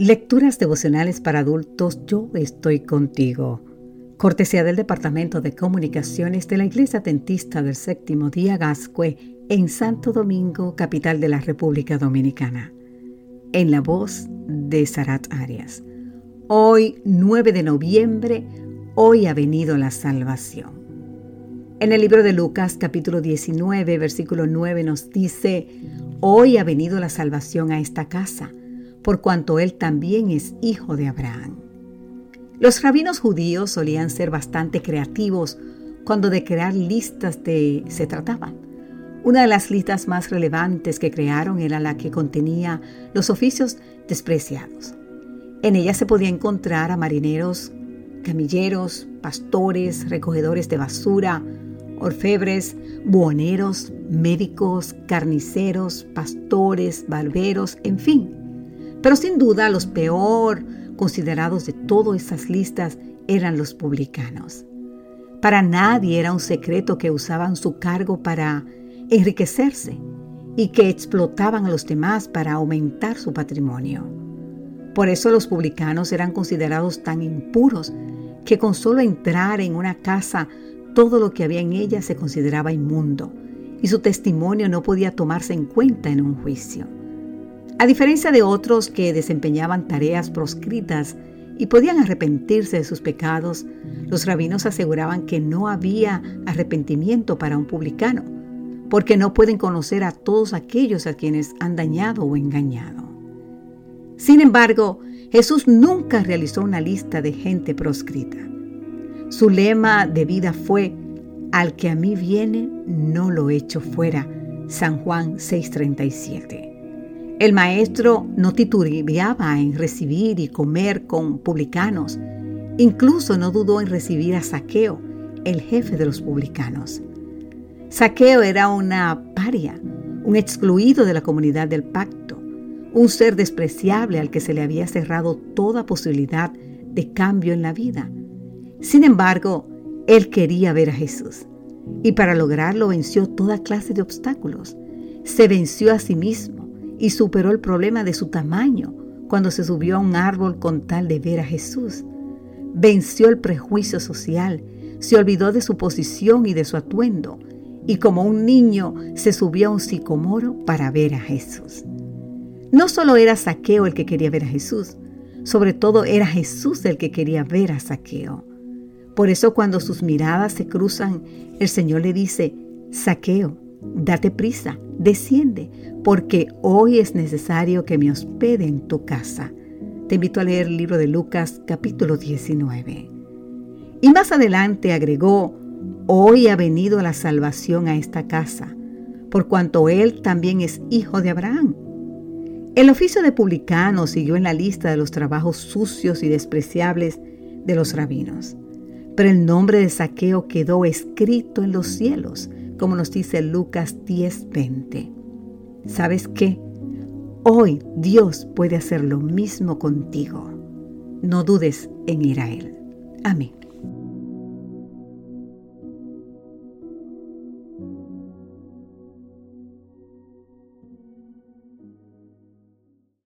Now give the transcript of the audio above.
Lecturas devocionales para adultos, yo estoy contigo. Cortesía del Departamento de Comunicaciones de la Iglesia Tentista del Séptimo Día Gascue en Santo Domingo, capital de la República Dominicana. En la voz de Sarat Arias. Hoy, 9 de noviembre, hoy ha venido la salvación. En el libro de Lucas capítulo 19, versículo 9 nos dice, Hoy ha venido la salvación a esta casa por cuanto él también es hijo de Abraham. Los rabinos judíos solían ser bastante creativos cuando de crear listas de se trataba. Una de las listas más relevantes que crearon era la que contenía los oficios despreciados. En ella se podía encontrar a marineros, camilleros, pastores, recogedores de basura, orfebres, buhoneros, médicos, carniceros, pastores, barberos, en fin, pero sin duda los peor considerados de todas esas listas eran los publicanos. Para nadie era un secreto que usaban su cargo para enriquecerse y que explotaban a los demás para aumentar su patrimonio. Por eso los publicanos eran considerados tan impuros que con solo entrar en una casa todo lo que había en ella se consideraba inmundo y su testimonio no podía tomarse en cuenta en un juicio. A diferencia de otros que desempeñaban tareas proscritas y podían arrepentirse de sus pecados, los rabinos aseguraban que no había arrepentimiento para un publicano, porque no pueden conocer a todos aquellos a quienes han dañado o engañado. Sin embargo, Jesús nunca realizó una lista de gente proscrita. Su lema de vida fue, al que a mí viene, no lo echo fuera. San Juan 6:37. El maestro no titubeaba en recibir y comer con publicanos. Incluso no dudó en recibir a Saqueo, el jefe de los publicanos. Saqueo era una paria, un excluido de la comunidad del pacto, un ser despreciable al que se le había cerrado toda posibilidad de cambio en la vida. Sin embargo, él quería ver a Jesús y para lograrlo venció toda clase de obstáculos. Se venció a sí mismo y superó el problema de su tamaño cuando se subió a un árbol con tal de ver a Jesús. Venció el prejuicio social, se olvidó de su posición y de su atuendo, y como un niño se subió a un sicomoro para ver a Jesús. No solo era Saqueo el que quería ver a Jesús, sobre todo era Jesús el que quería ver a Saqueo. Por eso cuando sus miradas se cruzan, el Señor le dice, Saqueo, date prisa, desciende, porque hoy es necesario que me hospede en tu casa. Te invito a leer el libro de Lucas capítulo 19. Y más adelante agregó, hoy ha venido la salvación a esta casa, por cuanto él también es hijo de Abraham. El oficio de publicano siguió en la lista de los trabajos sucios y despreciables de los rabinos, pero el nombre de Saqueo quedó escrito en los cielos como nos dice Lucas 10:20. ¿Sabes qué? Hoy Dios puede hacer lo mismo contigo. No dudes en ir a Él. Amén.